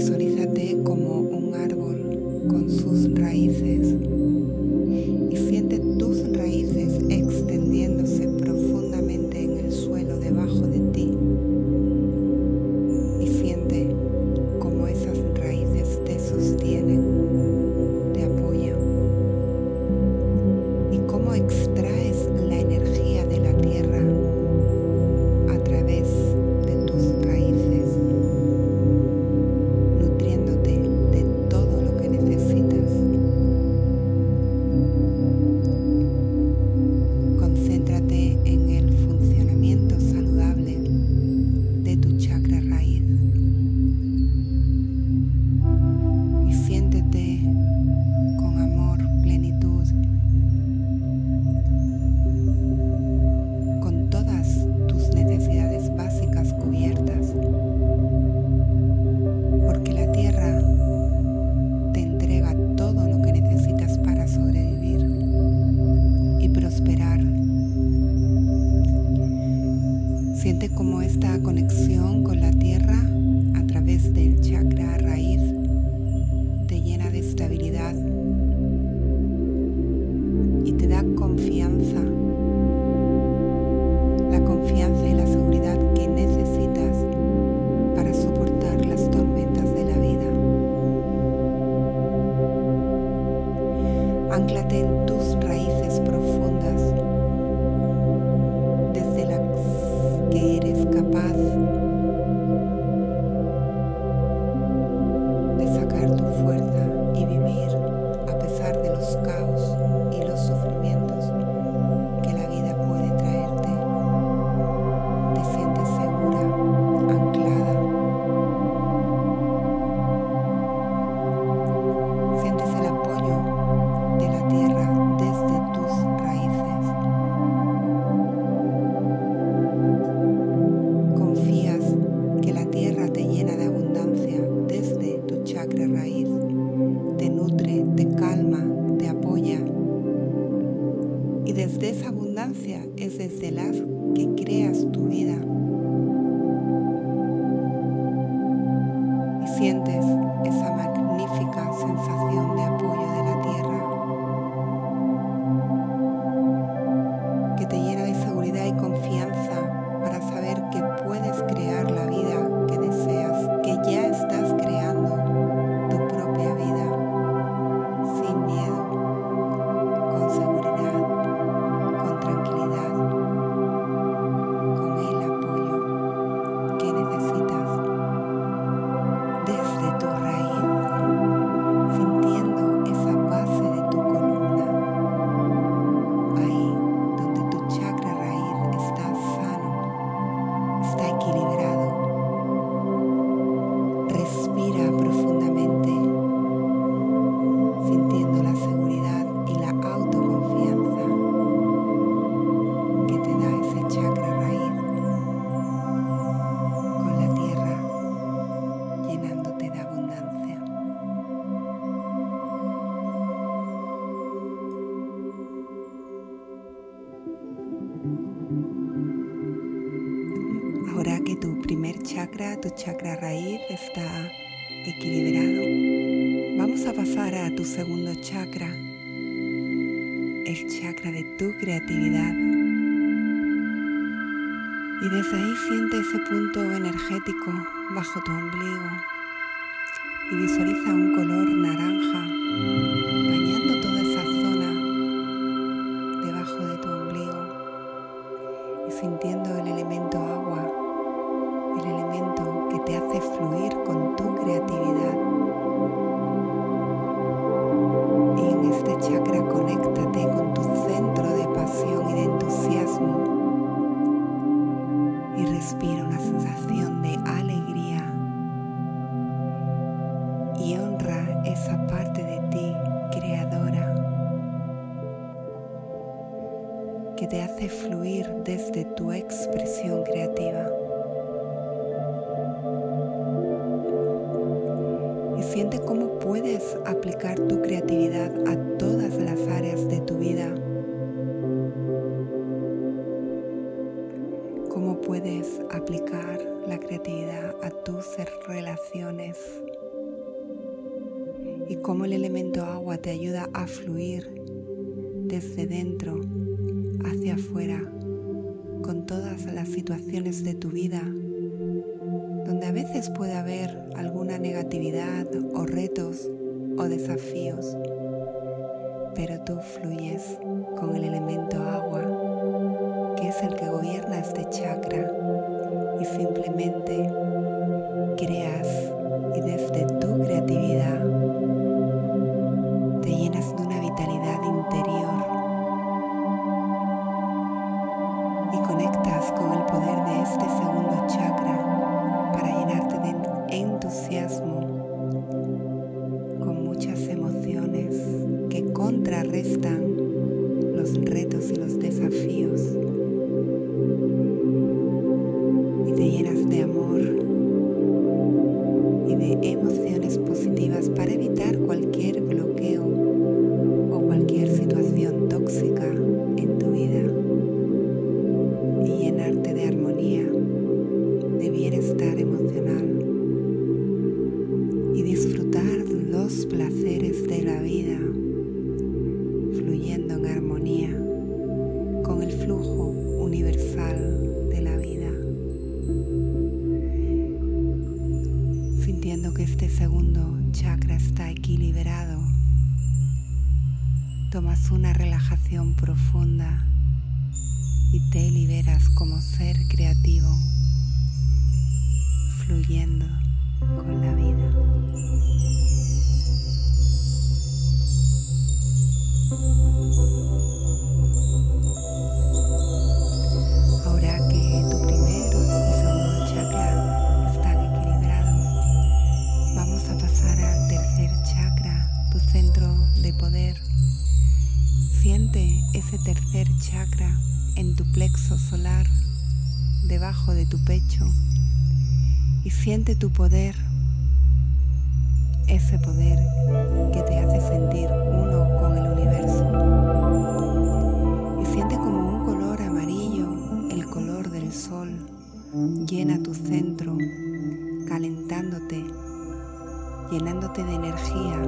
extraes equilibrado, vamos a pasar a tu segundo chakra, el chakra de tu creatividad. Y desde ahí siente ese punto energético bajo tu ombligo y visualiza un color naranja Siente cómo puedes aplicar tu creatividad a todas las áreas de tu vida. Cómo puedes aplicar la creatividad a tus relaciones. Y cómo el elemento agua te ayuda a fluir desde dentro hacia afuera con todas las situaciones de tu vida donde a veces puede haber alguna negatividad o retos o desafíos, pero tú fluyes con el elemento agua, que es el que gobierna este chakra, y simplemente creas y desde tu creatividad te llenas de una vitalidad interior. y conectas con el poder de este segundo chakra para llenarte de entusiasmo con muchas emociones que contrarrestan los retos y los desafíos. Tomas una relajación profunda y te liberas como ser creativo, fluyendo con la vida. Tercer chakra en tu plexo solar, debajo de tu pecho, y siente tu poder, ese poder que te hace sentir uno con el universo. Y siente como un color amarillo, el color del sol, llena tu centro, calentándote, llenándote de energía,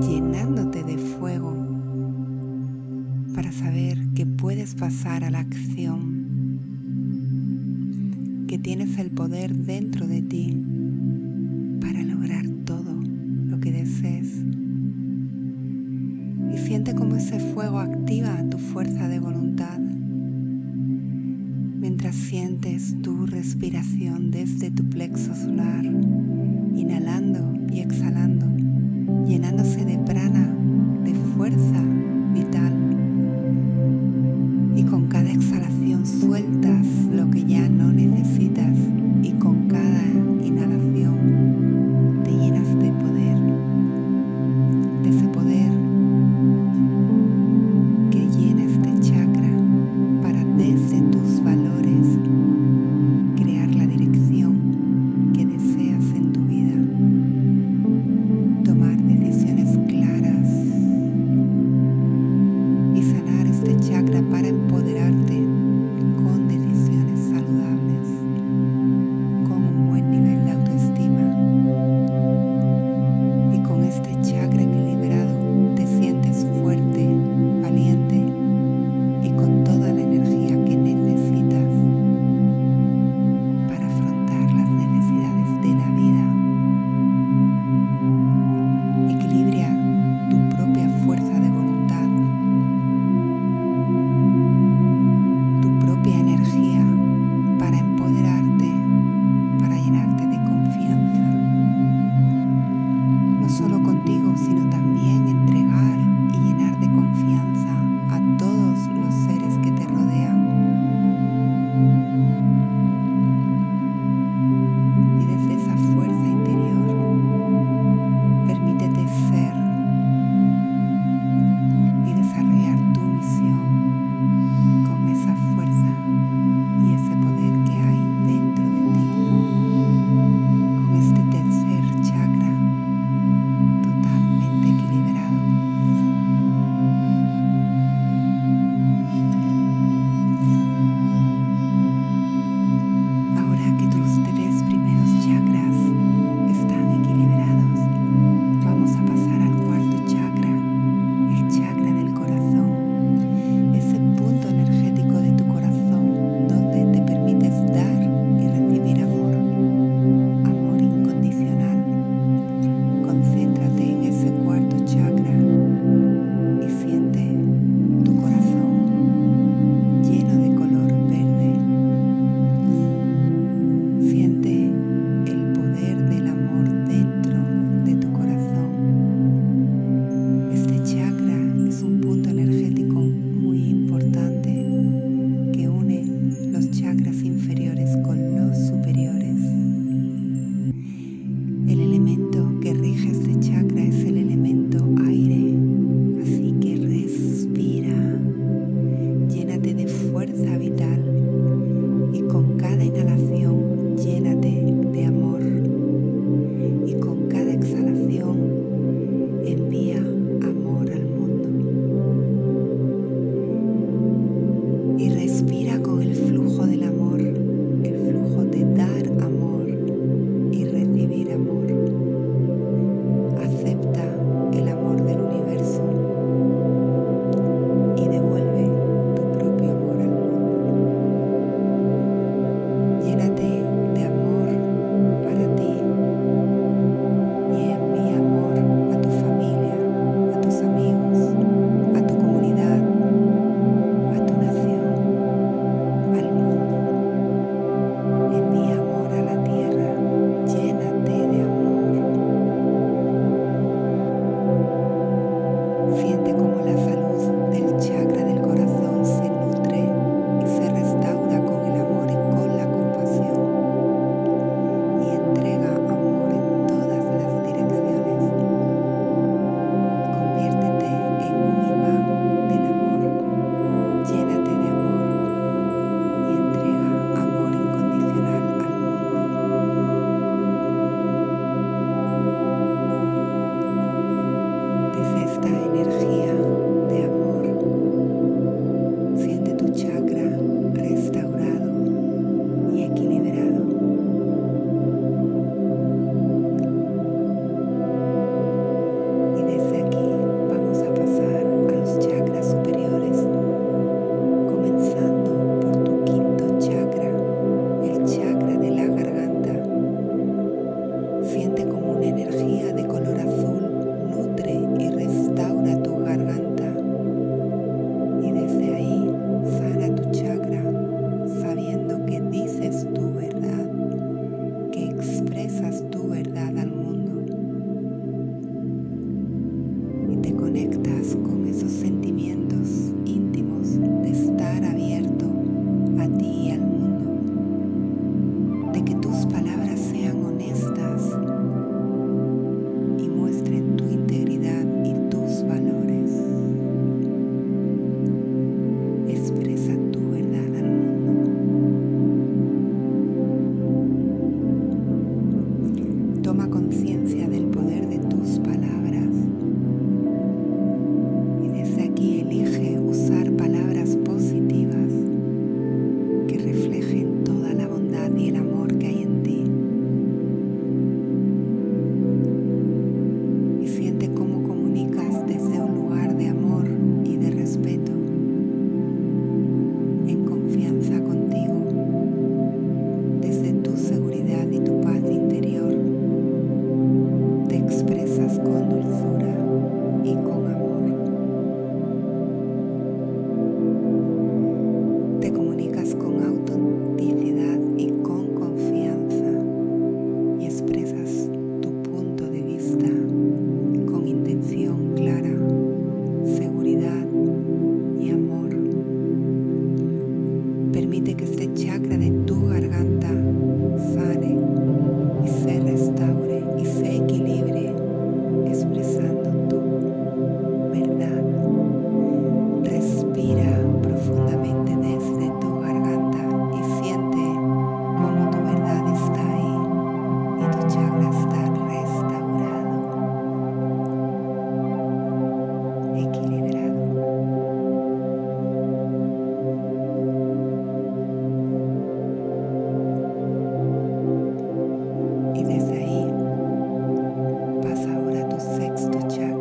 llenándote de fuego para saber que puedes pasar a la acción, que tienes el poder dentro de ti para lograr todo lo que desees. Y siente cómo ese fuego activa tu fuerza de voluntad mientras sientes tu respiración desde tu plexo solar, inhalando y exhalando, llenándose de prana, día. Que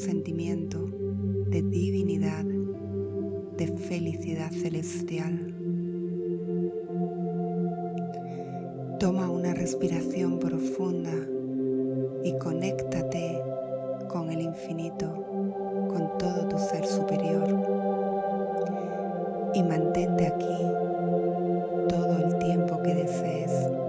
sentimiento de divinidad, de felicidad celestial. Toma una respiración profunda y conéctate con el infinito, con todo tu ser superior. Y mantente aquí todo el tiempo que desees.